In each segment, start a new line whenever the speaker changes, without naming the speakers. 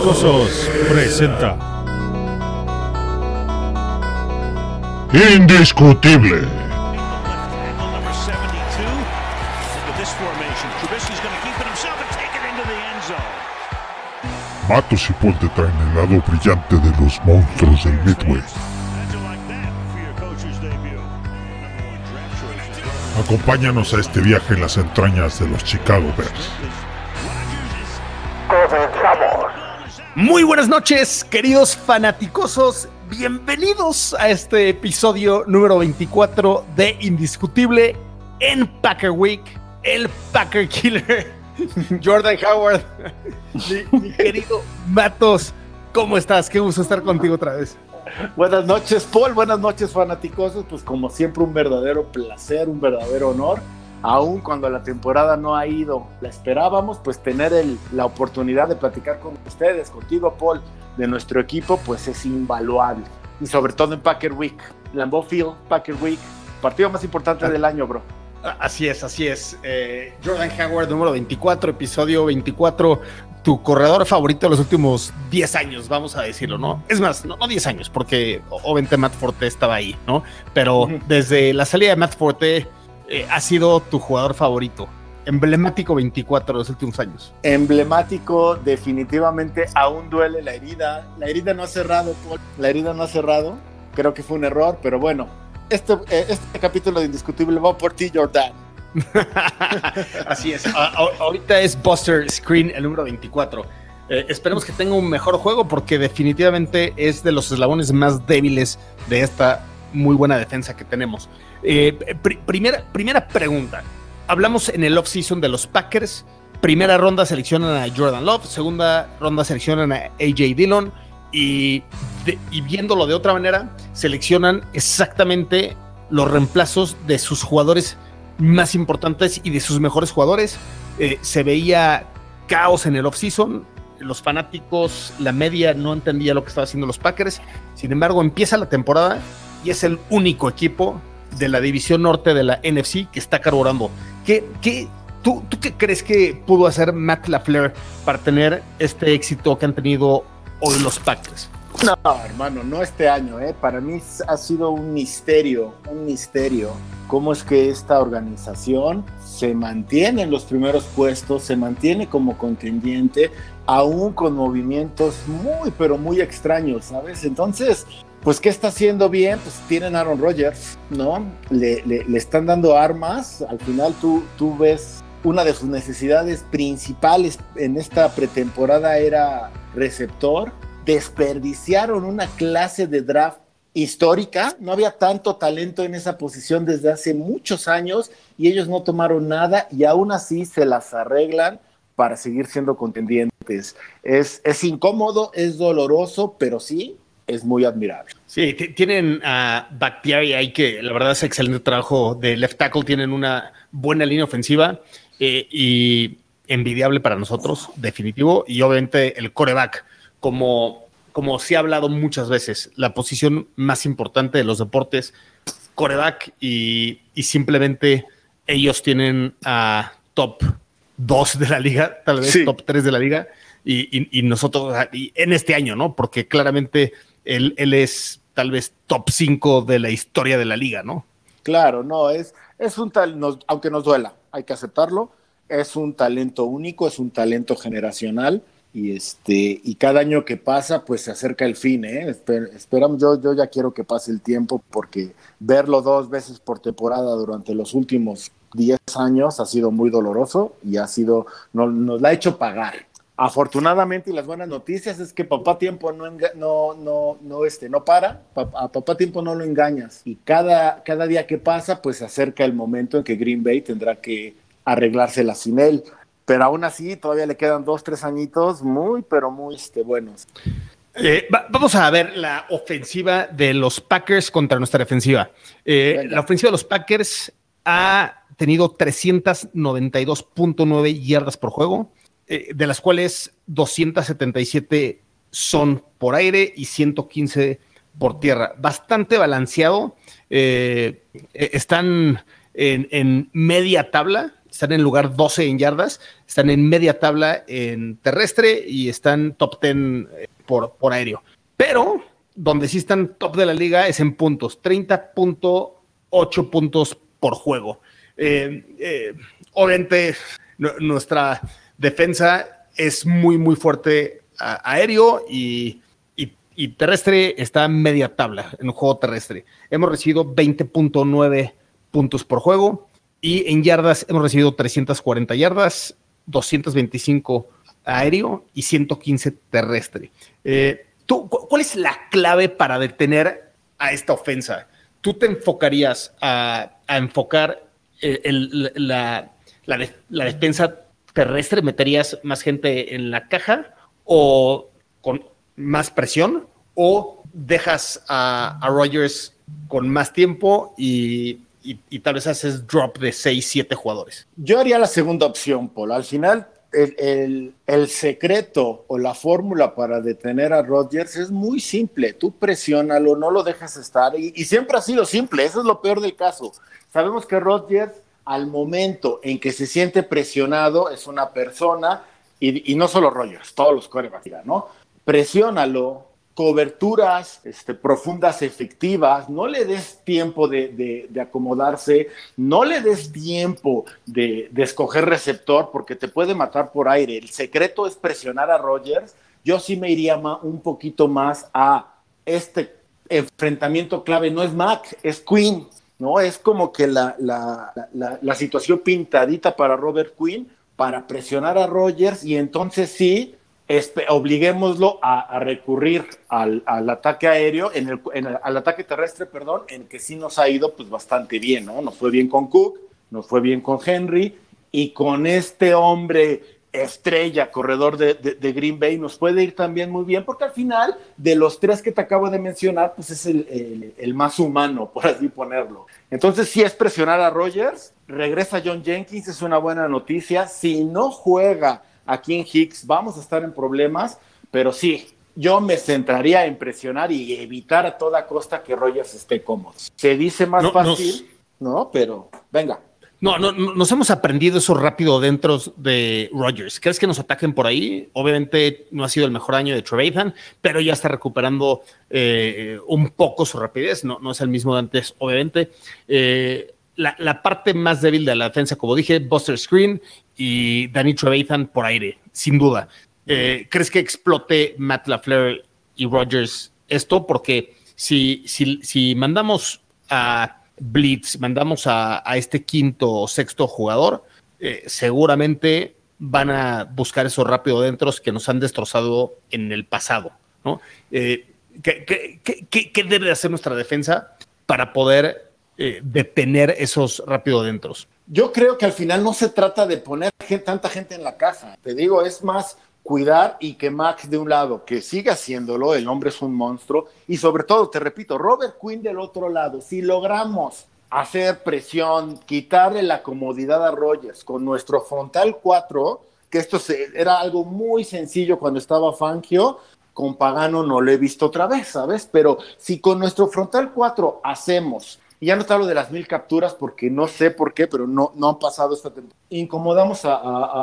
Presenta
Indiscutible.
number 72 into this formation. Trubisky's going to keep it himself and take it into the end zone.
Matos y Paul traen el lado brillante de los monstruos del Midway. Acompáñanos a este viaje en las entrañas de los Chicago Bears.
Muy buenas noches, queridos fanaticosos. Bienvenidos a este episodio número 24 de Indiscutible en Packer Week, el Packer Killer, Jordan Howard. Mi, querido Matos, ¿cómo estás? Qué gusto estar contigo otra vez.
Buenas noches, Paul. Buenas noches, fanaticosos. Pues como siempre, un verdadero placer, un verdadero honor. Aún cuando la temporada no ha ido, la esperábamos, pues tener el- la oportunidad de platicar con ustedes, contigo, Paul, de nuestro equipo, pues es invaluable. Y sobre todo en Packer Week. Lambeau Field, Packer Week. Partido más importante del año, bro.
Ah, Así es, así es. Eh, Jordan Howard, número 24, episodio 24. Tu corredor favorito de los últimos 10 años, vamos a decirlo, ¿no? Es más, no, no 10 años, porque obviamente Matt Forte estaba ahí, ¿no? Pero desde la salida de Matt Forte eh, ha sido tu jugador favorito. Emblemático 24 de los últimos años.
Emblemático, definitivamente aún duele la herida. La herida no ha cerrado, Paul. La herida no ha cerrado. Creo que fue un error, pero bueno. Este, eh, este capítulo de Indiscutible va por ti, Jordan.
Así es. A- ahorita es Buster Screen, el número 24. Eh, esperemos que tenga un mejor juego porque definitivamente es de los eslabones más débiles de esta muy buena defensa que tenemos. Eh, pri- primera, primera pregunta. Hablamos en el offseason de los Packers. Primera ronda seleccionan a Jordan Love, segunda ronda seleccionan a AJ Dillon y, y viéndolo de otra manera, seleccionan exactamente los reemplazos de sus jugadores más importantes y de sus mejores jugadores. Eh, se veía caos en el offseason. Los fanáticos, la media no entendía lo que estaba haciendo los Packers. Sin embargo, empieza la temporada y es el único equipo de la división norte de la NFC que está carburando. ¿Qué, qué, tú, ¿Tú qué crees que pudo hacer Matt LaFleur para tener este éxito que han tenido hoy los Packers?
No, hermano, no este año, ¿eh? Para mí ha sido un misterio, un misterio. ¿Cómo es que esta organización se mantiene en los primeros puestos, se mantiene como contendiente, aún con movimientos muy, pero muy extraños, ¿sabes? Entonces, pues, ¿qué está haciendo bien? Pues tienen Aaron Rodgers, ¿no? Le, le- le están dando armas. Al final tú, tú ves una de sus necesidades principales en esta pretemporada era receptor. Desperdiciaron una clase de draft histórica. No había tanto talento en esa posición desde hace muchos años y ellos no tomaron nada y aún así se las arreglan para seguir siendo contendientes. Es, es incómodo, es doloroso, pero sí es muy admirable.
Sí, tienen a Bakhtiari ahí que la verdad es excelente trabajo de left tackle, tienen una buena línea ofensiva eh, y envidiable para nosotros, definitivo, y obviamente el coreback, como, como se ha hablado muchas veces, la posición más importante de los deportes, coreback, y, y simplemente ellos tienen a top 2 de la liga, tal vez
Sí.
top 3 de la liga, y, y- y nosotros, y en este año, ¿no? Porque claramente él, es tal vez top 5 de la historia de la liga, ¿no?
Claro, no, es, es un tal, nos- aunque nos duela, hay que aceptarlo, es un talento único, es un talento generacional y este y cada año que pasa pues se acerca el fin, ¿eh? Esper- esperamos, yo, ya quiero que pase el tiempo porque verlo dos veces por temporada durante los últimos 10 años ha sido muy doloroso y ha sido, no- nos la ha hecho pagar. Afortunadamente y las buenas noticias es que papá tiempo no no no no este no para, Pa- a papá tiempo no lo engañas. Y cada cada día que pasa pues se acerca el momento en que Green Bay tendrá que arreglársela sin él, pero aún así todavía le quedan dos tres añitos muy pero muy este buenos.
Eh, va- vamos a ver la ofensiva de los Packers contra nuestra defensiva. Eh, la ofensiva de los Packers ha tenido 392.9 yardas por juego, eh, de las cuales 277 son por aire y 115 por tierra. Bastante balanceado. eh, eh, están en, media tabla están en lugar 12 en yardas, están en media tabla en terrestre y están top 10 eh, por, por aéreo. Pero donde sí están top de la liga es en puntos, 30.8 puntos por juego. Obviamente, nuestra defensa es muy, muy fuerte aéreo y, terrestre está media tabla en un juego terrestre. Hemos recibido 20.9 puntos por juego y en yardas hemos recibido 340 yardas, 225 aéreo y 115 terrestre. Eh, ¿tú, ¿Cuál es la clave para detener a esta ofensa? ¿Tú te enfocarías a, enfocar la, la, defensa terrestre? ¿Meterías más gente en la caja o con más presión? ¿O dejas a, a Rogers con más tiempo y y, tal vez haces drop de 6, 7 jugadores.
Yo haría la segunda opción, Paul. Al final, el, secreto o la fórmula para detener a Rodgers es muy simple. Tú presiónalo, no lo dejas estar. Y, siempre ha sido simple. Eso es lo peor del caso. Sabemos que Rodgers, al momento en que se siente presionado, es una persona, y, no solo Rodgers, todos los corebacks, ¿no? Presiónalo, coberturas este, profundas efectivas, no le des tiempo de, acomodarse, no le des tiempo de, escoger receptor porque te puede matar por aire. El secreto es presionar a Rogers. Yo sí me iría un poquito más a este enfrentamiento clave. No es Mac, es Queen, ¿no? Es como que la, la situación pintadita para Robert Quinn para presionar a Rogers y entonces sí obliguémoslo a, recurrir al, ataque aéreo, en el, al ataque terrestre, perdón, en que sí nos ha ido pues bastante bien, ¿no? Nos fue bien con Cook, nos fue bien con Henry y con este hombre estrella, corredor de, Green Bay, nos puede ir también muy bien, porque al final, de los tres que te acabo de mencionar, pues es el, el más humano, por así ponerlo. Entonces, si es presionar a Rogers, regresa John Jenkins, es una buena noticia. Si no juega aquí en Hicks, vamos a estar en problemas, pero sí, yo me centraría en presionar y evitar a toda costa que Rogers esté cómodo. Se dice más fácil, ¿no? Pero venga.
No, no, nos hemos aprendido eso rápido dentro de Rogers. ¿Crees que nos ataquen por ahí? Obviamente no ha sido el mejor año de Trevathan, pero ya está recuperando eh, un poco su rapidez. No, no es el mismo de antes, obviamente. Eh, la, parte más débil de la defensa, como dije, Buster Screen y Danny Trevathan por aire, sin duda. Eh, ¿Crees que explote Matt LaFleur y Rogers esto? Porque si, si, si mandamos a Blitz, mandamos a, este quinto o sexto jugador, eh, seguramente van a buscar esos rápido dentros que nos han destrozado en el pasado. Eh, ¿qué, qué, debe hacer nuestra defensa para poder eh, detener esos rápido dentros.
Yo creo que al final no se trata de poner tanta gente en la caja. Te digo, es más cuidar y que Max de un lado, que siga haciéndolo, el hombre es un monstruo, y sobre todo, te repito, Robert Quinn del otro lado, si logramos hacer presión, quitarle la comodidad a Rogers con nuestro frontal 4, que esto era algo muy sencillo cuando estaba Fangio, con Pagano no lo he visto otra vez, ¿sabes? Pero si con nuestro frontal 4 hacemos y ya no te hablo de las mil capturas porque no sé por qué, pero no, no han pasado esta temporada. Incomodamos a,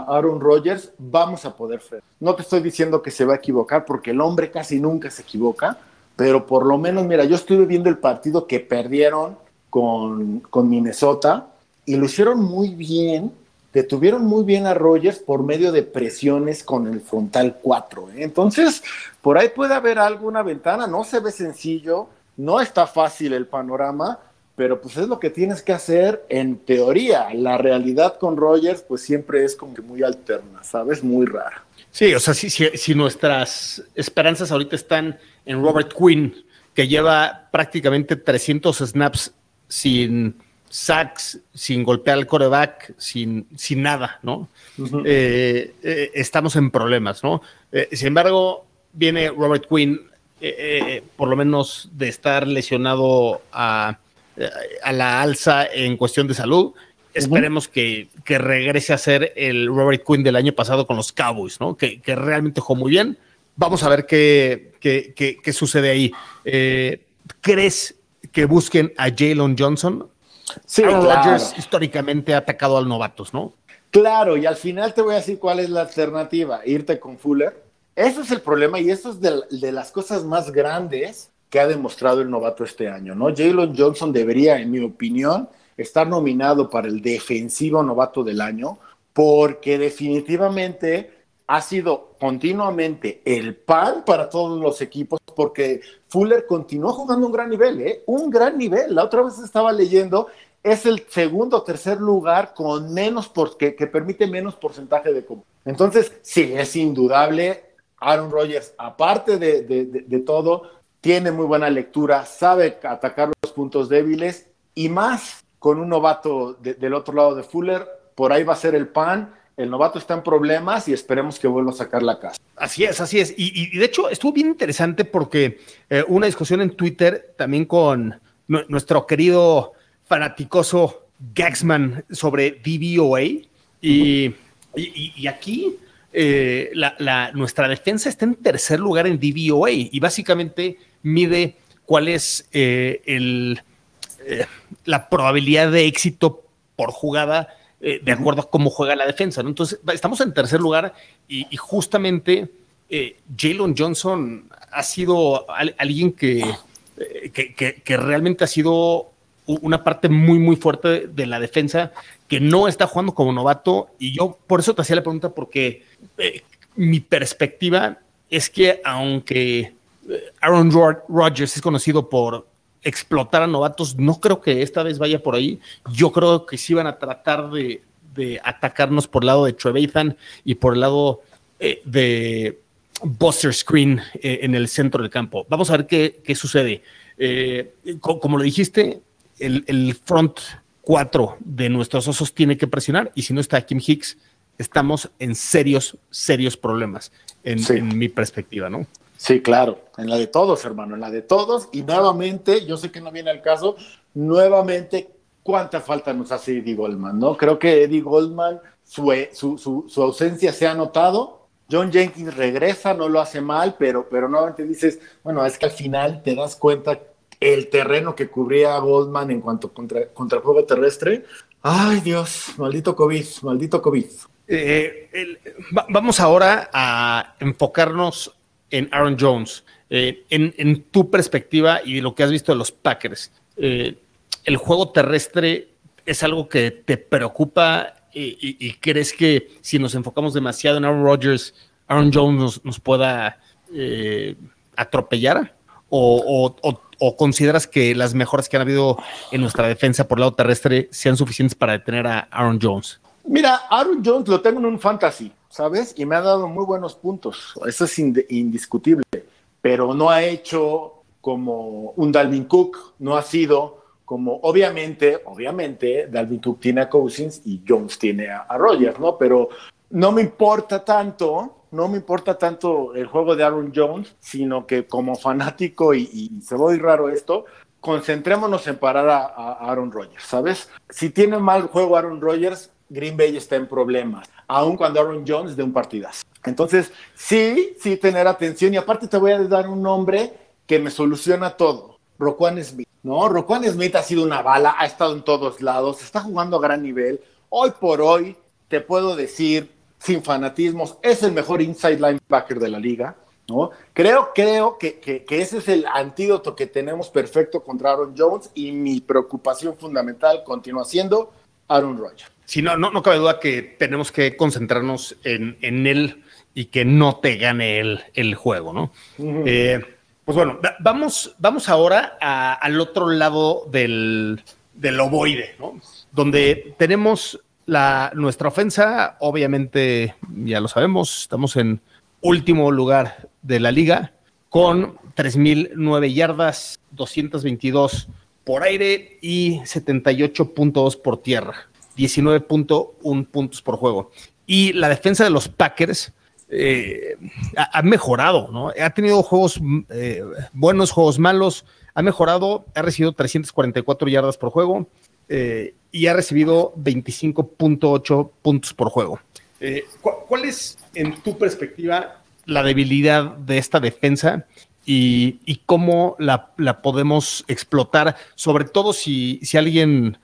Aaron Rodgers, vamos a poder frenar. No te estoy diciendo que se va a equivocar porque el hombre casi nunca se equivoca, pero por lo menos, mira, yo estuve viendo el partido que perdieron con, con Minnesota y lo hicieron muy bien. Detuvieron muy bien a Rodgers por medio de presiones con el frontal 4. ¿eh? Entonces, por ahí puede haber alguna ventana. No se ve sencillo, no está fácil el panorama, pero pues es lo que tienes que hacer en teoría. La realidad con Rogers pues siempre es como que muy alterna, ¿sabes? Muy rara.
Sí, o sea, si, si, nuestras esperanzas ahorita están en Robert Quinn, que lleva prácticamente 300 snaps sin sacks, sin golpear al coreback, sin, sin nada, ¿no? Eh, eh, estamos en problemas, ¿no? Eh, sin embargo, viene Robert Quinn, por lo menos de estar lesionado a a la alza en cuestión de salud. Esperemos que, regrese a ser el Robert Quinn del año pasado con los Cowboys, ¿no? Que, realmente jugó muy bien. Vamos a ver qué, qué, sucede ahí. Eh, ¿Crees que busquen a Jalen Johnson? Sí, Aaron Rodgers históricamente ha atacado al novatos, ¿no?
Claro, y al final te voy a decir cuál es la alternativa, irte con Fuller. Ese es el problema y eso es de, las cosas más grandes que ha demostrado el novato este año, ¿no? Jalen Johnson debería, en mi opinión, estar nominado para el defensivo novato del año porque definitivamente ha sido continuamente el pan para todos los equipos porque Fuller continuó jugando un gran nivel, ¿eh? Un gran nivel. La otra vez estaba leyendo, es el segundo o tercer lugar con menos, porque, que permite menos porcentaje de... Entonces, sí, es indudable. Aaron Rodgers, aparte de, de todo, tiene muy buena lectura, sabe atacar los puntos débiles y más con un novato del otro lado de Fuller, por ahí va a ser el pan el novato está en problemas y esperemos que vuelva a sacar la casa.
Así es, así es. Y, de hecho estuvo bien interesante porque eh, una discusión en Twitter también con nuestro querido fanaticoso Gaxman sobre DVOA. Y, y aquí eh, la, nuestra defensa está en tercer lugar en DVOA y básicamente mide cuál es eh, el, la probabilidad de éxito por jugada eh, de acuerdo a cómo juega la defensa. ¿no? Entonces, estamos en tercer lugar y, justamente eh, Jalen Johnson ha sido alguien eh, que, que, realmente ha sido una parte muy, muy fuerte de la defensa que no está jugando como novato. Y yo por eso te hacía la pregunta, porque mi perspectiva es que aunque Aaron Rodgers es conocido por explotar a novatos. No creo que esta vez vaya por ahí. Yo creo que sí van a tratar de, atacarnos por el lado de Trevathan y por el lado eh, de Buster Screen eh, en el centro del campo. Vamos a ver qué, sucede. Eh, como lo dijiste, el, front 4 de nuestros osos tiene que presionar y si no está Kim Hicks, estamos en serios, serios problemas en, en mi perspectiva, ¿no?
Sí, claro, en la de todos, hermano, en la de todos. Y nuevamente, yo sé que no viene al caso, nuevamente, ¿cuánta falta nos hace Eddie Goldman? ¿no? Creo que Eddie Goldman, su, su, su, ausencia se ha notado. John Jenkins regresa, no lo hace mal, pero, pero nuevamente dices, bueno, es que al final te das cuenta el terreno que cubría Goldman en cuanto contra, contra juego terrestre. Ay, Dios, maldito COVID, maldito COVID.
Eh, vamos ahora a enfocarnos en Aaron Jones, eh, en, tu perspectiva y lo que has visto de los Packers, eh, ¿el juego terrestre es algo que te preocupa y, crees que si nos enfocamos demasiado en Aaron Rodgers, Aaron Jones nos, pueda eh, atropellar? O, consideras que las mejoras que han habido en nuestra defensa por lado terrestre sean suficientes para detener a Aaron Jones?
Mira, Aaron Jones lo tengo en un fantasy. ¿Sabes? Y me ha dado muy buenos puntos, eso es indiscutible, pero no ha hecho como un Dalvin Cook, no ha sido como, obviamente, obviamente, Dalvin Cook tiene a Cousins y Jones tiene a, Rogers, ¿no? Pero no me importa tanto, no me importa tanto el juego de Aaron Jones, sino que como fanático, y, se ve raro esto, concentrémonos en parar a, a Aaron Rodgers, ¿sabes? Si tiene mal juego Aaron Rodgers, Green Bay está en problemas, aun cuando Aaron Jones de un partidazo. Entonces, sí, sí tener atención y aparte te voy a dar un nombre que me soluciona todo. Roquan Smith, ¿no? Roquan Smith ha sido una bala, ha estado en todos lados, está jugando a gran nivel. Hoy por hoy, te puedo decir, sin fanatismos, es el mejor inside linebacker de la liga, ¿no? Creo, creo que, que, que ese es el antídoto que tenemos perfecto contra Aaron Jones y mi preocupación fundamental continúa siendo Aaron Rodgers.
Sí, no, no, cabe duda que tenemos que concentrarnos en, él y que no te gane el, el juego, ¿no? Eh, pues bueno, vamos, vamos ahora al otro lado del, del ovoide, ¿no? Donde tenemos la, nuestra ofensa, obviamente, ya lo sabemos, estamos en último lugar de la liga con 3.009 yardas, 222 por aire y 78.2 por tierra. 19.1 puntos por juego. Y la defensa de los Packers eh, ha, mejorado, ¿no? Ha tenido juegos eh, buenos, juegos malos, ha mejorado, ha recibido 344 yardas por juego eh, y ha recibido 25.8 puntos por juego. ¿Cuál es, en tu perspectiva, la debilidad de esta defensa y, cómo la, podemos explotar, sobre todo si, si alguien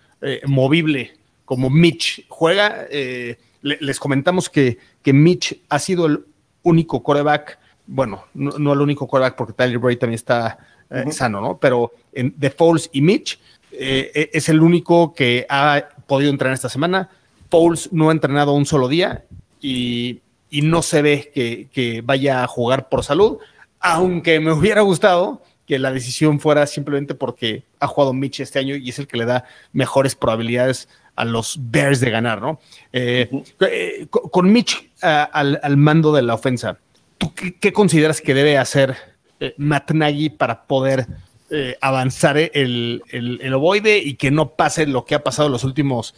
movible como Mitch juega. Eh, les comentamos que, que Mitch ha sido el único coreback, bueno, no, el único coreback porque Tyler Bray también está sano, ¿no? Pero en, de Foles y Mitch e, es el único que ha podido entrenar esta semana. Foles no ha entrenado un solo día y, y no se ve que, que, vaya a jugar por salud, aunque me hubiera gustado que la decisión fuera simplemente porque ha jugado Mitch este año y es el que le da mejores probabilidades a los Bears de ganar, ¿no? Eh, eh, con Mitch al, mando de la ofensa, ¿tú qué, consideras que debe hacer eh, Matt Nagy para poder avanzar el, el, ovoide y que no pase lo que ha pasado en los últimos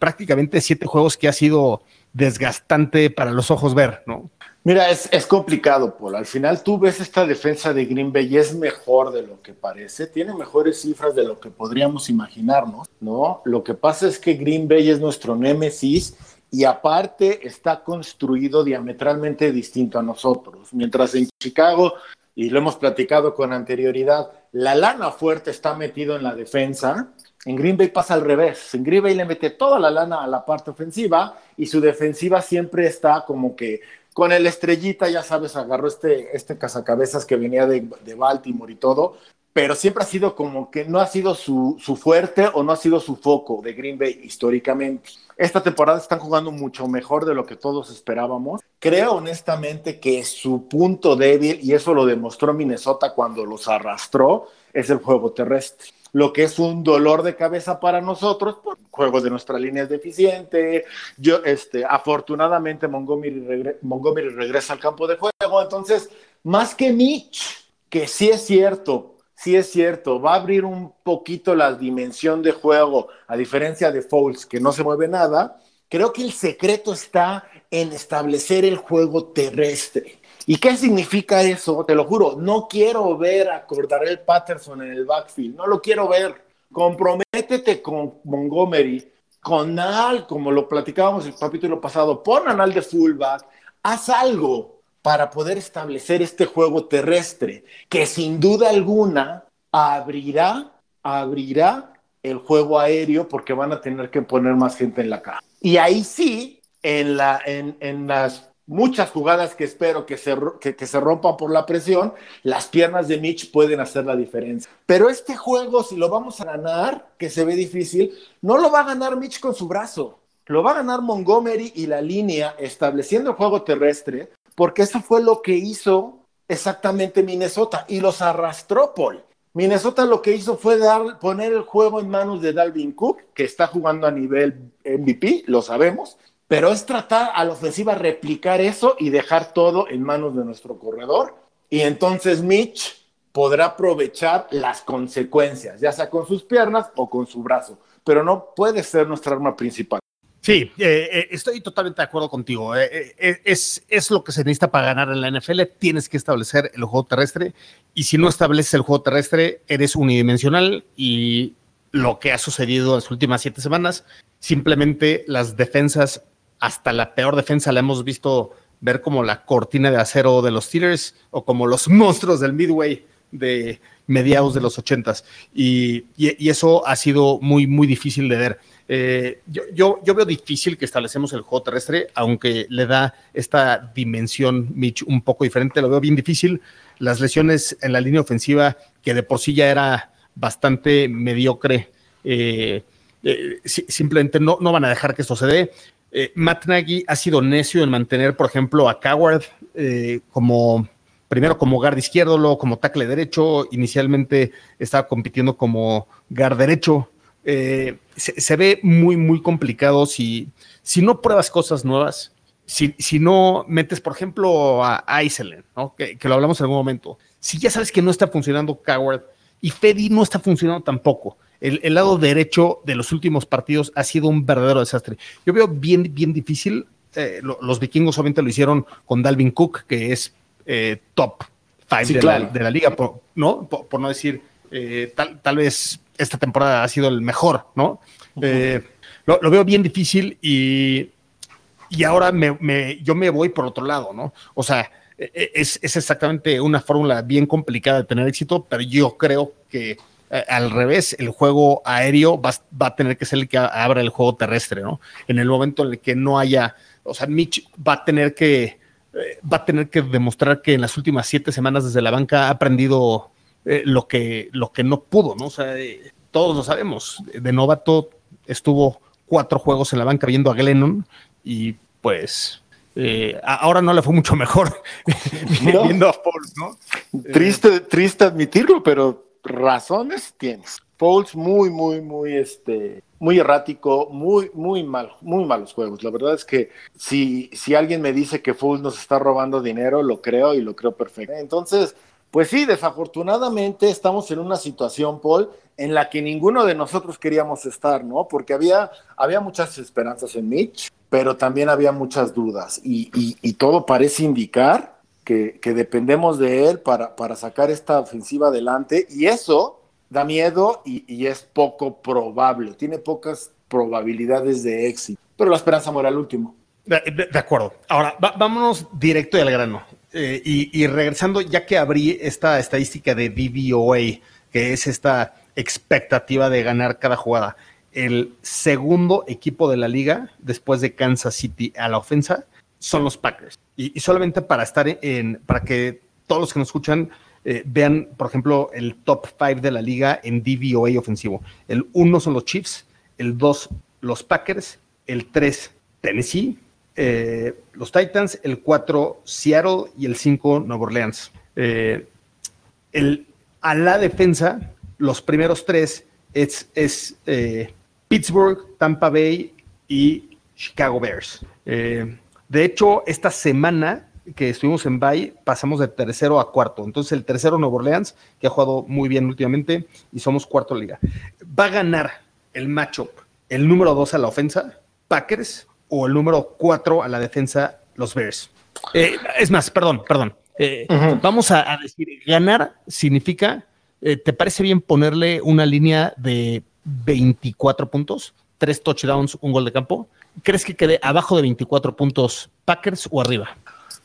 prácticamente siete juegos que ha sido desgastante para los ojos ver, ¿no?
Mira, es, es, complicado, Paul. Al final tú ves esta defensa de Green Bay y es mejor de lo que parece. Tiene mejores cifras de lo que podríamos imaginarnos, ¿no? Lo que pasa es que Green Bay es nuestro némesis y aparte está construido diametralmente distinto a nosotros. Mientras en Chicago, y lo hemos platicado con anterioridad, la lana fuerte está metido en la defensa, en Green Bay pasa al revés. En Green Bay le mete toda la lana a la parte ofensiva y su defensiva siempre está como que con el estrellita, ya sabes, agarró este, este cazacabezas que venía de, de Baltimore y todo, pero siempre ha sido como que no ha sido su, su, fuerte o no ha sido su foco de Green Bay históricamente. Esta temporada están jugando mucho mejor de lo que todos esperábamos. Creo honestamente que su punto débil, y eso lo demostró Minnesota cuando los arrastró, es el juego terrestre lo que es un dolor de cabeza para nosotros, por juego de nuestra línea es deficiente. Yo, este, afortunadamente, Montgomery, Montgomery regresa al campo de juego. Entonces, más que Mitch, que sí es cierto, sí es cierto, va a abrir un poquito la dimensión de juego, a diferencia de Foles, que no se mueve nada. Creo que el secreto está en establecer el juego terrestre. ¿Y qué significa eso? Te lo juro, no quiero ver a Cordarel Patterson en el backfield, no lo quiero ver. Comprométete con Montgomery, con Al, como lo platicábamos el capítulo pasado, pon a Nal de fullback, haz algo para poder establecer este juego terrestre, que sin duda alguna abrirá, abrirá el juego aéreo porque van a tener que poner más gente en la caja. Y ahí sí, en, la, en las muchas jugadas que espero que se, que, se rompan por la presión, las piernas de Mitch pueden hacer la diferencia. Pero este juego, si lo vamos a ganar, que se ve difícil, no lo va a ganar Mitch con su brazo. Lo va a ganar Montgomery y la línea estableciendo el juego terrestre, porque eso fue lo que hizo exactamente Minnesota y los arrastró Paul. Minnesota lo que hizo fue dar, poner el juego en manos de Dalvin Cook, que está jugando a nivel MVP, lo sabemos, pero es tratar a la ofensiva replicar eso y dejar todo en manos de nuestro corredor. Y entonces Mitch podrá aprovechar las consecuencias, ya sea con sus piernas o con su brazo, pero no puede ser nuestra arma principal.
Sí, eh, eh, estoy totalmente de acuerdo contigo. Eh, es, es lo que se necesita para ganar en la NFL. Tienes que establecer el juego terrestre y si no estableces el juego terrestre, eres unidimensional y lo que ha sucedido en las últimas siete semanas, simplemente las defensas hasta la peor defensa la hemos visto ver como la cortina de acero de los Steelers o como los monstruos del Midway de mediados de los ochentas. Y, y, eso ha sido muy, muy difícil de ver. Eh, yo, yo, veo difícil que establecemos el juego terrestre, aunque le da esta dimensión Mitch un poco diferente, lo veo bien difícil. Las lesiones en la línea ofensiva, que de por sí ya era bastante mediocre, eh, eh, simplemente no, no van a dejar que esto se dé. Eh, Matt Nagy ha sido necio en mantener, por ejemplo, a Coward eh, como primero como guard izquierdo, luego como tackle derecho. Inicialmente estaba compitiendo como guard derecho. Eh, se, ve muy, muy complicado si, si no pruebas cosas nuevas, si, si no metes, por ejemplo, a Aiselen, ¿no? que, que, lo hablamos en algún momento. Si ya sabes que no está funcionando Coward y Fedi no está funcionando tampoco el, lado derecho de los últimos partidos ha sido un verdadero desastre. Yo veo bien, bien difícil. Eh, los vikingos obviamente lo hicieron con Dalvin Cook, que es eh, top five de, la, liga, por, ¿no? Por, no decir, eh, tal, tal, vez esta temporada ha sido el mejor, ¿no? lo, veo bien difícil y, y ahora me, yo me voy por otro lado, ¿no? O sea, e, e, es, es exactamente una fórmula bien complicada de tener éxito, pero yo creo que eh, al revés, el juego aéreo va, va, a tener que ser el que abra el juego terrestre, ¿no? En el momento en el que no haya, o sea, Mitch va a tener que, eh, va a tener que demostrar que en las últimas siete semanas desde la banca ha aprendido eh, lo, que, lo que no pudo, ¿no? O sea, todos lo sabemos. De novato estuvo cuatro juegos en la banca viendo a Glennon y pues eh, ahora no le fue mucho mejor
No.
viendo a Foles, ¿no?
Triste, triste admitirlo, pero razones tienes. Foles muy, muy, muy, este, muy errático, muy, muy mal, muy malos juegos. La verdad es que si, si alguien me dice que Foles nos está robando dinero, lo creo y lo creo perfecto. Entonces, pues sí, desafortunadamente estamos en una situación, Paul, en la que ninguno de nosotros queríamos estar, ¿no? Porque había, había muchas esperanzas en Mitch, pero también había muchas dudas y, y todo parece indicar que, dependemos de él para, para, sacar esta ofensiva adelante y eso da miedo y, y, es poco probable, tiene pocas probabilidades de éxito, pero la esperanza muere al último.
De acuerdo. Ahora, va, vámonos directo y al grano. Eh, y, y, regresando, ya que abrí esta estadística de DVOA, que es esta expectativa de ganar cada jugada, el segundo equipo de la liga, después de Kansas City a la ofensa, son los Packers. Y, solamente para estar en, para que todos los que nos escuchan eh, vean, por ejemplo, el top 5 de la liga en DVOA ofensivo. El 1 son los Chiefs, el 2 los Packers, el 3 Tennessee, eh, los Titans, el 4 Seattle y el 5 Nueva Orleans. Eh, el, a la defensa, los primeros tres es, es Pittsburgh, Tampa Bay y Chicago Bears. De hecho, esta semana que estuvimos en Bay, pasamos de tercero a cuarto. Entonces, el tercero Nueva Orleans, que ha jugado muy bien últimamente, y somos cuarto liga. Va a ganar el matchup el número dos a la ofensa, Packers, o el número cuatro a la defensa, los Bears. Eh, es más, perdón, perdón. Eh, uh -huh. Vamos a, a, decir, ganar significa, eh, ¿te parece bien ponerle una línea de 24 puntos? Tres touchdowns, un gol de campo. ¿Crees que quede abajo de 24 puntos Packers o arriba?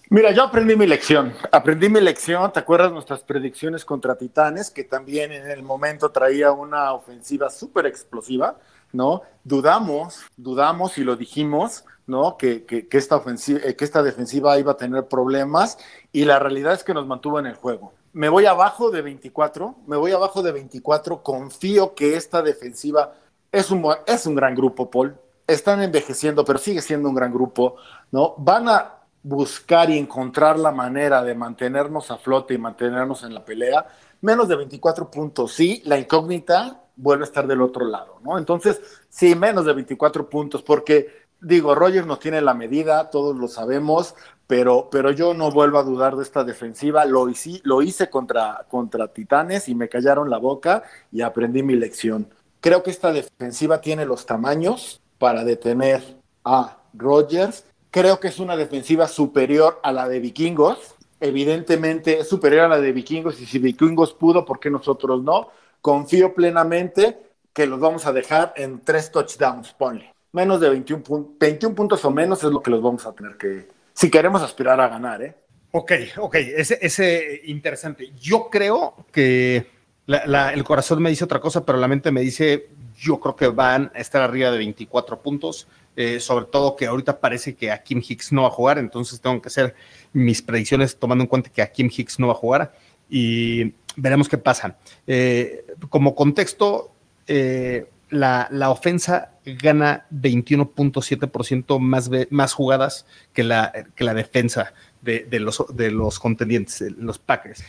Mira, yo aprendí mi lección. Aprendí mi lección. ¿Te acuerdas nuestras predicciones contra Titanes? Que también en el momento traía una ofensiva súper explosiva, ¿no? Dudamos, dudamos y lo dijimos, ¿no? Que, que, que, esta ofensiva, que esta defensiva iba a tener problemas y la realidad es que nos mantuvo en el juego. Me voy abajo de 24, me voy abajo de 24. Confío que esta defensiva es un, es un gran grupo, Paul. Están envejeciendo, pero sigue siendo un gran grupo, ¿no? Van a buscar y encontrar la manera de mantenernos a flote y mantenernos en la pelea. Menos de 24 puntos, sí, la incógnita vuelve a estar del otro lado, ¿no? Entonces, sí, menos de 24 puntos, porque digo, Rogers no tiene la medida, todos lo sabemos, pero, pero yo no vuelvo a dudar de esta defensiva. Lo hice, lo hice contra, contra Titanes y me callaron la boca y aprendí mi lección. Creo que esta defensiva tiene los tamaños para detener a Rogers Creo que es una defensiva superior a la de Vikingos. Evidentemente es superior a la de Vikingos y si Vikingos pudo, ¿por qué nosotros no? Confío plenamente que los vamos a dejar en tres touchdowns, ponle. Menos de 21, pun 21 puntos o menos es lo que los vamos a tener que, si queremos aspirar a ganar, ¿eh?
Ok, ok, ese, ese interesante. Yo creo que el corazón me dice otra cosa, pero la mente me dice, yo creo que van a estar arriba de 24 puntos. Eh, sobre todo que ahorita parece que Akim Hicks no va a jugar, entonces tengo que hacer mis predicciones tomando en cuenta que Akim Hicks no va a jugar y veremos qué pasa. Eh, como contexto, eh, la, la, ofensa gana 21.7% más, más jugadas que la, que la defensa de, los, de los contendientes, los Packers.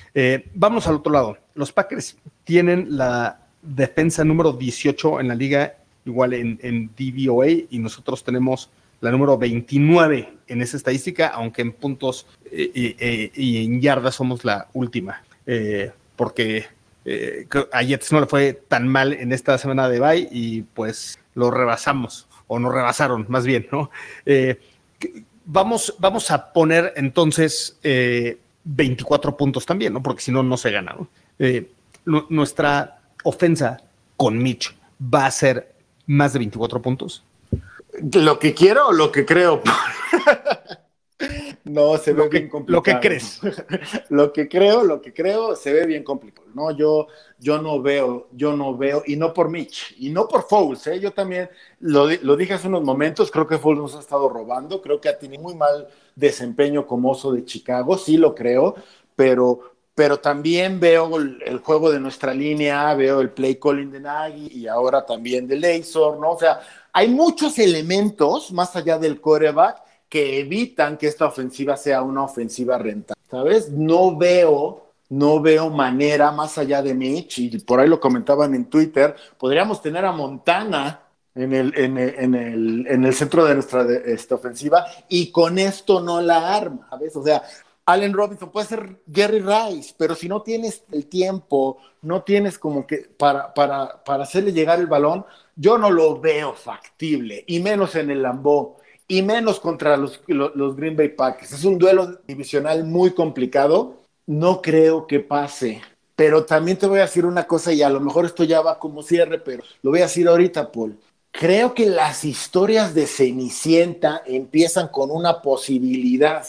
Vamos al otro lado. Los Packers tienen la defensa número 18 en la liga igual en, en, DVOA y nosotros tenemos la número 29 en esa estadística, aunque en puntos eh, eh, y en yardas somos la última, eh, porque a Jets no le fue tan mal en esta semana de bye y pues lo rebasamos, o nos rebasaron más bien, ¿no? vamos, vamos a poner entonces 24 puntos también, ¿no? Porque si no, no se gana, ¿no? nuestra ofensa con Mitch va a ser más de 24 puntos?
¿Lo que quiero o lo que creo? No, se ve bien complicado.
Lo que crees.
lo que creo, lo que creo, se ve bien complicado. No, yo, yo no veo, yo no veo, y no por Mitch, y no por Fouls, ¿eh? yo también lo, lo, dije hace unos momentos, creo que Fouls nos ha estado robando, creo que ha tenido muy mal desempeño como oso de Chicago, sí lo creo, pero, pero también veo el, juego de nuestra línea, veo el play calling de Nagy y ahora también de Lazor, ¿no? O sea, hay muchos elementos más allá del coreback que evitan que esta ofensiva sea una ofensiva rentable, ¿sabes? No veo, no veo manera más allá de Mitch, y por ahí lo comentaban en Twitter, podríamos tener a Montana en el, en el, en el, en el centro de nuestra esta ofensiva y con esto no la arma, ¿sabes? O sea, Allen Robinson puede ser Gary Rice, pero si no tienes el tiempo, no tienes como que para, para, para hacerle llegar el balón, yo no lo veo factible, y menos en el Lambeau y menos contra los, los, Green Bay Packers. Es un duelo divisional muy complicado. No creo que pase. Pero también te voy a decir una cosa, y a lo mejor esto ya va como cierre, pero lo voy a decir ahorita, Paul. Creo que las historias de Cenicienta empiezan con una posibilidad.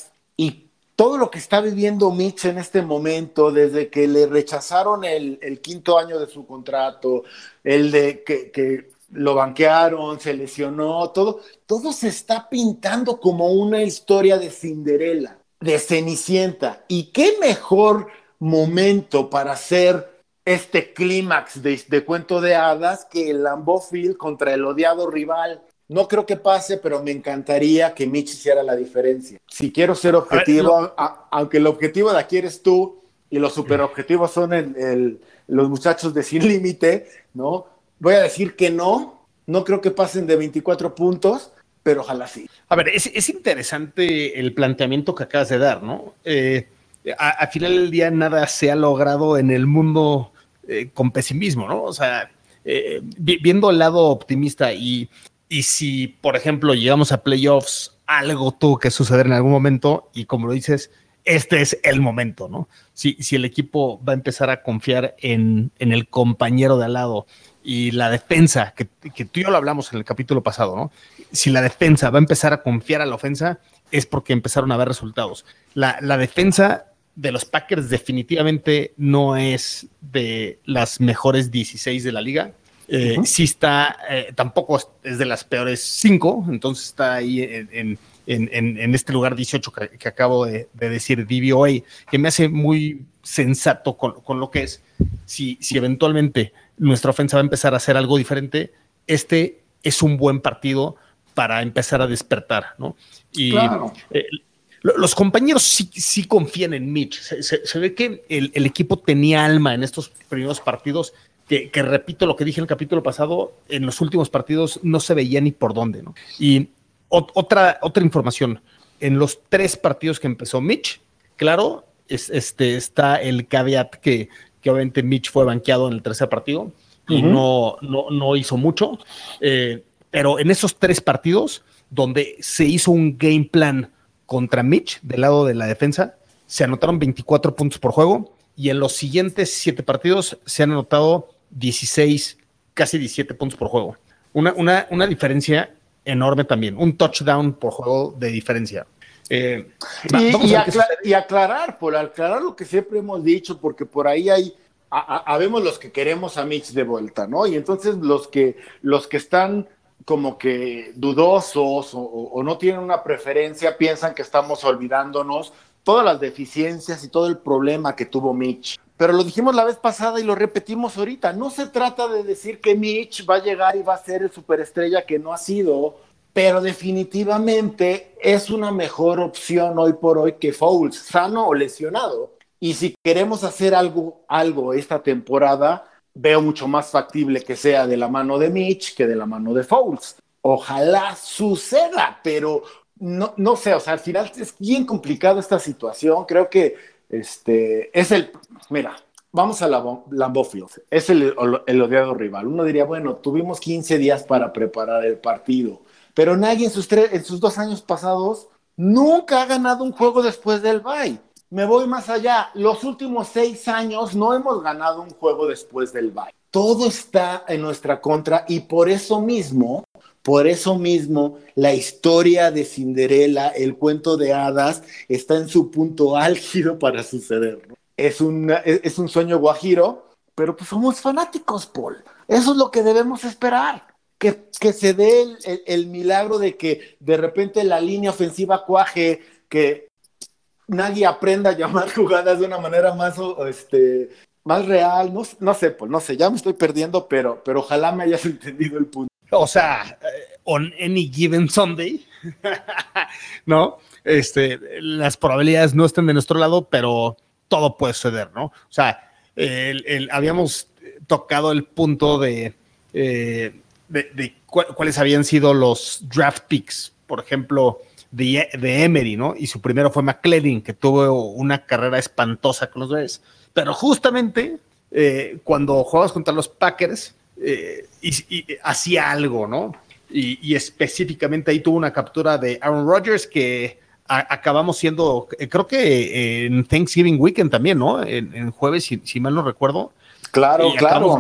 Todo lo que está viviendo Mitch en este momento, desde que le rechazaron el, quinto año de su contrato, el de que, lo banquearon, se lesionó, todo, todo se está pintando como una historia de Cinderella, de Cenicienta. ¿Y qué mejor momento para hacer este clímax de, cuento de hadas que el Lambeau contra el odiado rival? No creo que pase, pero me encantaría que Mitch hiciera la diferencia. Si quiero ser objetivo, aunque el objetivo de aquí eres tú y los superobjetivos son los muchachos de Sin Límite, ¿no? Voy a decir que no, no creo que pasen de 24 puntos, pero ojalá sí.
A ver, es, interesante el planteamiento que acabas de dar, ¿no? Eh, a, final del día nada se ha logrado en el mundo eh, con pesimismo, ¿no? O sea, eh, viendo el lado optimista y, y si, por ejemplo, llegamos a playoffs, algo tuvo que suceder en algún momento y como lo dices, este es el momento, ¿no? Si, si el equipo va a empezar a confiar en, en el compañero de al lado y la defensa, que, que, tú y yo lo hablamos en el capítulo pasado, ¿no? Si la defensa va a empezar a confiar a la ofensa, es porque empezaron a ver resultados. La, la defensa de los Packers definitivamente no es de las mejores 16 de la liga. Eh, Sí está, eh, tampoco es de las peores 5, entonces está ahí en, en, en, este lugar 18 que, acabo de, de, decir, DVOA, que me hace muy sensato con, con lo que es. Si, si eventualmente nuestra ofensa va a empezar a hacer algo diferente, este es un buen partido para empezar a despertar, ¿no? Y claro. eh, los compañeros sí, sí, confían en Mitch. Se, se, se ve que el, el, equipo tenía alma en estos primeros partidos, que, que, repito lo que dije en el capítulo pasado, en los últimos partidos no se veía ni por dónde, ¿no? Y otra, otra información, en los tres partidos que empezó Mitch, claro, es, este, está el caveat que que obviamente Mitch fue banqueado en el tercer partido y uh -huh. no, no, no, hizo mucho. Eh, pero en esos tres partidos, donde se hizo un game plan contra Mitch del lado de la defensa, se anotaron 24 puntos por juego y en los siguientes siete partidos se han anotado 16, casi 17 puntos por juego. Una, una, una diferencia enorme también, un touchdown por juego de diferencia.
Eh, y, y, aclar y, aclarar, por aclarar lo que siempre hemos dicho, porque por ahí hay, habemos los que queremos a Mitch de vuelta, ¿no? Y entonces los que, los que están como que dudosos o, o, no tienen una preferencia piensan que estamos olvidándonos todas las deficiencias y todo el problema que tuvo Mitch. Pero lo dijimos la vez pasada y lo repetimos ahorita. No se trata de decir que Mitch va a llegar y va a ser el superestrella que no ha sido pero definitivamente es una mejor opción hoy por hoy que Fouls, sano o lesionado. Y si queremos hacer algo, algo esta temporada, veo mucho más factible que sea de la mano de Mitch que de la mano de Fouls. Ojalá suceda, pero no, no sé, o sea, al final es bien complicada esta situación. Creo que este es el, mira, vamos a la Lambeau Field, es el, el odiado rival. Uno diría, bueno, tuvimos 15 días para preparar el partido pero nadie en sus, tres, en sus dos años pasados nunca ha ganado un juego después del bye. Me voy más allá. Los últimos seis años no hemos ganado un juego después del bye. Todo está en nuestra contra y por eso mismo, Por eso mismo, la historia de Cinderela, el cuento de hadas, está en su punto álgido para suceder. Es, un, es un sueño guajiro, pero pues somos fanáticos, Paul. Eso es lo que debemos esperar. Que, que se dé el, el, milagro de que de repente la línea ofensiva cuaje, que nadie aprenda a llamar jugadas de una manera más, este, más real. No, no sé, Paul, no sé, ya me estoy perdiendo, pero, pero ojalá me hayas entendido el punto.
O sea, eh, on any given Sunday, ¿no? Este, las probabilidades no estén de nuestro lado, pero todo puede suceder, ¿no? O sea, el, habíamos tocado el punto de, eh, de, de cu cuáles habían sido los draft picks, por ejemplo, de, de, Emery, ¿no? Y su primero fue McClellan, que tuvo una carrera espantosa con los Bears. Pero justamente eh, cuando jugabas contra los Packers, eh, y, y, hacía algo, ¿no? Y, y, específicamente ahí tuvo una captura de Aaron Rodgers que a, acabamos siendo, creo que en Thanksgiving Weekend también, ¿no? En, en jueves, si, si, mal no recuerdo.
Claro, claro.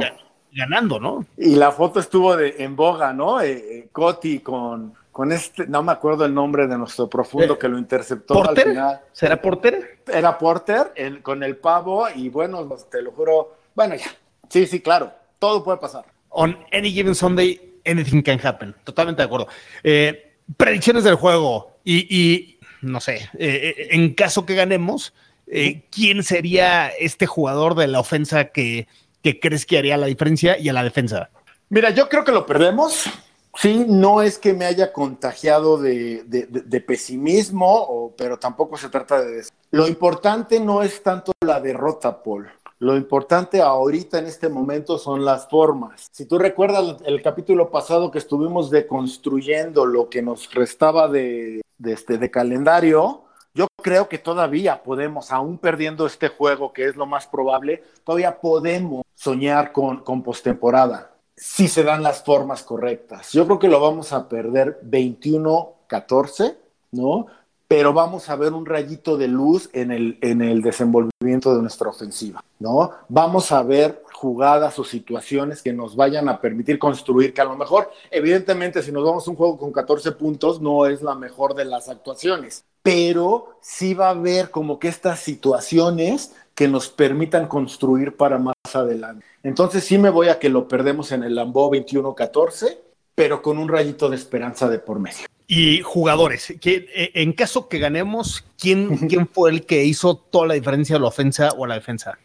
Ganando, ¿no?
Y la foto estuvo de, en boga, ¿no? Eh, eh, Coti con, con este, no me acuerdo el nombre de nuestro profundo eh, que lo interceptó
¿Porter?
al final.
¿Será Porter?
Era Porter el, con el pavo y bueno, te lo juro, bueno, ya, sí, sí, claro, todo puede pasar.
On any given Sunday, anything can happen. Totalmente de acuerdo. Eh, predicciones del juego y, y no sé, eh, en caso que ganemos, eh, ¿quién sería este jugador de la ofensa que, que, crees que haría la diferencia y a la defensa?
Mira, yo creo que lo perdemos. Sí, no es que me haya contagiado de, de, de, de pesimismo, o, pero tampoco se trata de eso. Lo importante no es tanto la derrota, Paul. Lo importante ahorita en este momento son las formas. Si tú recuerdas el capítulo pasado que estuvimos deconstruyendo lo que nos restaba de, de, este, de calendario, yo creo que todavía podemos, aún perdiendo este juego, que es lo más probable, todavía podemos soñar con, con postemporada si se dan las formas correctas. Yo creo que lo vamos a perder 21-14, ¿no? Pero vamos a ver un rayito de luz en el, en el desenvolvimiento de nuestra ofensiva, ¿no? Vamos a ver jugadas o situaciones que nos vayan a permitir construir, que a lo mejor, evidentemente, si nos vamos a un juego con 14 puntos, no es la mejor de las actuaciones, pero sí va a haber como que estas situaciones que nos permitan construir para más adelante. Entonces sí me voy a que lo perdemos en el Lambeau 21-14, pero con un rayito de esperanza de por medio.
Y jugadores, que en caso que ganemos, ¿quién, ¿quién fue el que hizo toda la diferencia a la ofensa o a la defensa?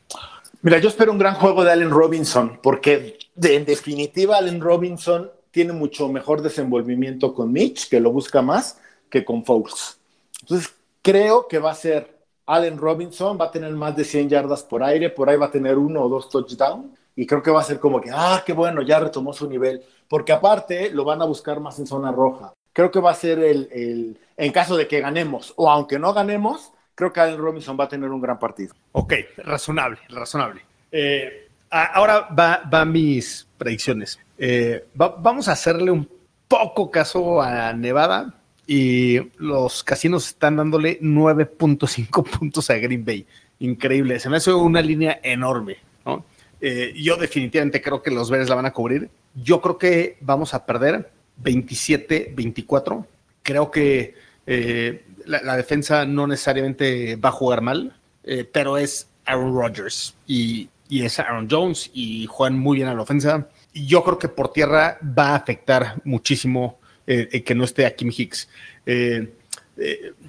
Mira, yo espero un gran juego de Allen Robinson, porque de, en definitiva Allen Robinson tiene mucho mejor desenvolvimiento con Mitch, que lo busca más, que con Foles. Entonces, creo que va a ser Allen Robinson, va a tener más de 100 yardas por aire, por ahí va a tener uno o dos touchdowns, y creo que va a ser como que, ah, qué bueno, ya retomó su nivel, porque aparte lo van a buscar más en zona roja. Creo que va a ser el, el en caso de que ganemos, o aunque no ganemos, creo que Allen Robinson va a tener un gran partido.
Ok, razonable, razonable. Eh, ahora va, mis predicciones. Eh, va, vamos a hacerle un poco caso a Nevada y los casinos están dándole 9.5 puntos a Green Bay. Increíble, se me hace una línea enorme. ¿no? Eh, yo definitivamente creo que los Bears la van a cubrir. Yo creo que vamos a perder 27-24. Creo que eh, la, defensa no necesariamente va a jugar mal, eh, pero es Aaron Rodgers y, y, es Aaron Jones y juegan muy bien a la ofensa. Y yo creo que por tierra va a afectar muchísimo eh, que no esté a Kim Hicks. Eh,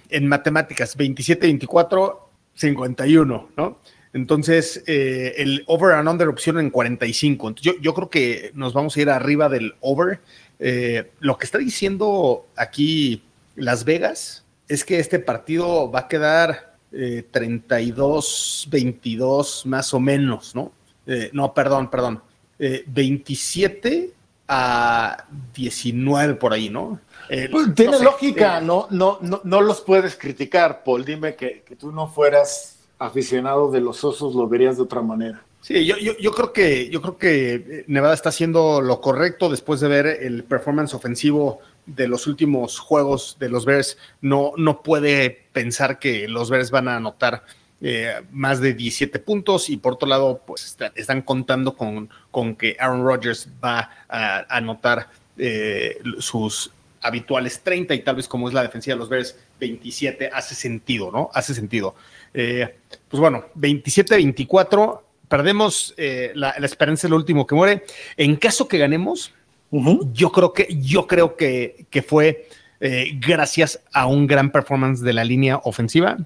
en matemáticas, 27-24, 51, ¿no? Entonces, eh, el over and under opción en 45. Entonces, yo, yo, creo que nos vamos a ir arriba del over. Eh, lo que está diciendo aquí Las Vegas es que este partido va a quedar eh, 32-22 más o menos, ¿no? Eh, no, perdón, perdón. 27 a 19 por ahí, ¿no?
Pues, tiene no sé, lógica, no, no, no, no los puedes criticar, Paul. Dime que, que tú no fueras aficionado de los osos lo verías de otra manera.
Sí, yo, yo, yo, creo que yo creo que Nevada está haciendo lo correcto después de ver el performance ofensivo de los últimos juegos de los Bears. No, no puede pensar que los Bears van a anotar eh, más de 17 puntos y por otro lado, pues está, están contando con, con, que Aaron Rodgers va a, anotar eh, sus habituales 30 y tal vez como es la defensiva de los Bears 27, hace sentido, ¿no? Hace sentido. Eh, pues bueno, 27-24, perdemos eh, la, esperanza del último que muere. En caso que ganemos, yo creo que, yo creo que, que fue eh, gracias a un gran performance de la línea ofensiva.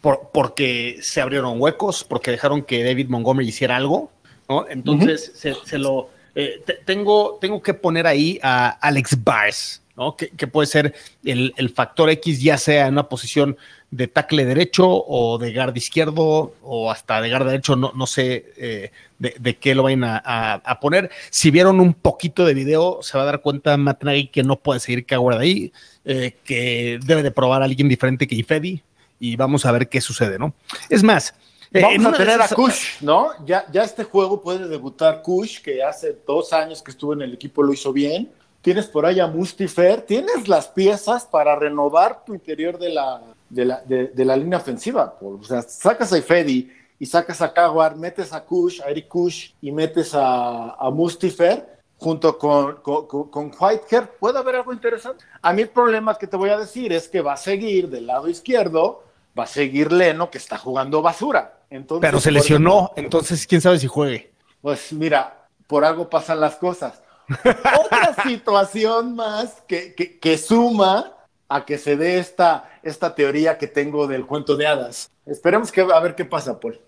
Porque se abrieron huecos, porque dejaron que David Montgomery hiciera algo, ¿no? Entonces se, lo tengo, tengo que poner ahí a Alex Bars, ¿no? Que, puede ser el, el, factor X, ya sea en una posición de tackle derecho o de guard izquierdo o hasta de guard derecho, no, no sé eh, de, qué lo vayan a, poner. Si vieron un poquito de video, se va a dar cuenta Matt Nagy que no puede seguir Coward ahí, eh, que debe de probar a alguien diferente que Ifedi y vamos a ver qué sucede, ¿no? Es más,
eh, Vamos a tener a Kush, ¿no? Ya, ya este juego puede debutar Kush, que hace dos años que estuvo en el equipo lo hizo bien. Tienes por ahí a Mustifer, tienes las piezas para renovar tu interior de la, de la, de, la línea ofensiva. O sea, sacas a Ifedi y sacas a Kawar, metes a Kush, a Eric Kush y metes a, a Mustifer junto con, con, con, Whitehair, puede haber algo interesante. A mí el problema que te voy a decir es que va a seguir del lado izquierdo, va a seguir Leno, que está jugando basura. Entonces,
Pero se lesionó, entonces quién sabe si juegue.
Pues mira, por algo pasan las cosas. Otra situación más que, que, que suma a que se dé esta, esta teoría que tengo del cuento de hadas. Esperemos que a ver qué pasa, Paul.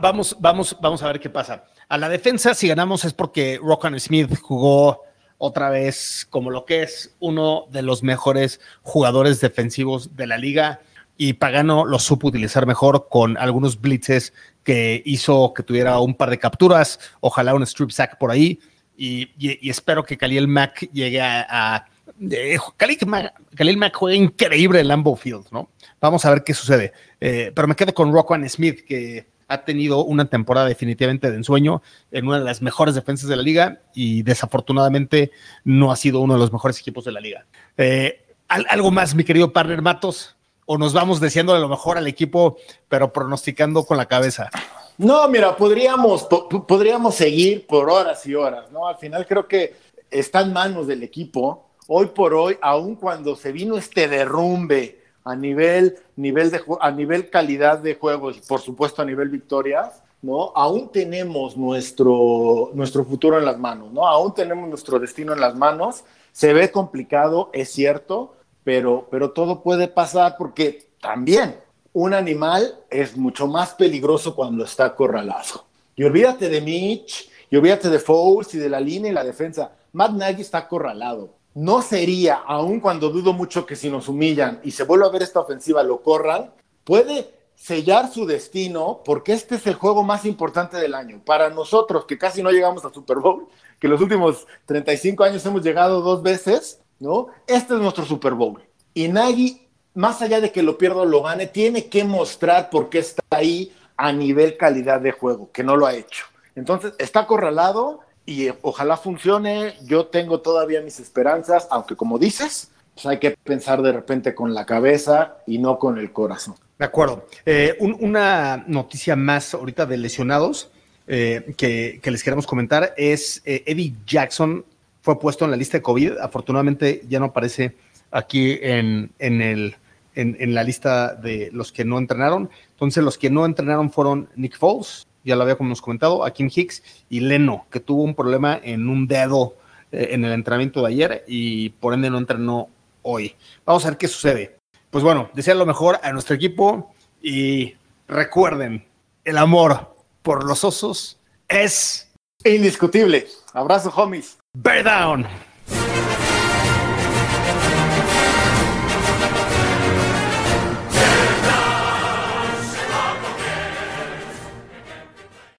vamos, vamos, vamos a ver qué pasa. A la defensa, si ganamos es porque Rockan Smith jugó otra vez como lo que es uno de los mejores jugadores defensivos de la liga y Pagano lo supo utilizar mejor con algunos blitzes que hizo que tuviera un par de capturas, ojalá un strip sack por ahí y, espero que Khalil Mack llegue a Khalil, Mack juega increíble en Lambeau Field, ¿no? Vamos a ver qué sucede. Eh, pero me quedo con Rockwan Smith, que ha tenido una temporada definitivamente de ensueño en una de las mejores defensas de la liga y desafortunadamente no ha sido uno de los mejores equipos de la liga. Eh, ¿Algo más, mi querido partner Matos? ¿O nos vamos deseando lo mejor al equipo, pero pronosticando con la cabeza?
No, mira, podríamos, podríamos seguir por horas y horas, ¿no? Al final creo que está en manos del equipo hoy por hoy, aun cuando se vino este derrumbe a nivel, nivel de, a nivel calidad de juegos, por supuesto a nivel victorias, ¿no? Aún tenemos nuestro, nuestro futuro en las manos, ¿no? Aún tenemos nuestro destino en las manos. Se ve complicado, es cierto, pero, pero todo puede pasar porque también un animal es mucho más peligroso cuando está acorralado. Y olvídate de Mitch, y olvídate de Fouls y de la línea y la defensa. Matt Nagy está acorralado no sería, aun cuando dudo mucho que si nos humillan y se vuelve a ver esta ofensiva lo corran, puede sellar su destino porque este es el juego más importante del año. Para nosotros, que casi no llegamos a Super Bowl, que los últimos 35 años hemos llegado dos veces, ¿no? Este es nuestro Super Bowl. Y Nagy, más allá de que lo pierda o lo gane, tiene que mostrar por qué está ahí a nivel calidad de juego, que no lo ha hecho. Entonces, está acorralado y ojalá funcione. Yo tengo todavía mis esperanzas, aunque como dices, pues hay que pensar de repente con la cabeza y no con el corazón.
De acuerdo. Eh, una noticia más ahorita de lesionados eh, que, les queremos comentar es eh, Eddie Jackson fue puesto en la lista de COVID. Afortunadamente ya no aparece aquí en, en, el, en, en la lista de los que no entrenaron. Entonces los que no entrenaron fueron Nick Foles, ya lo habíamos comentado, a Kim Hicks y Leno, que tuvo un problema en un dedo eh, en el entrenamiento de ayer y por ende no entrenó hoy. Vamos a ver qué sucede. Pues bueno, deseo lo mejor a nuestro equipo y recuerden, el amor por los osos es
indiscutible. Abrazo, homies.
Bear down!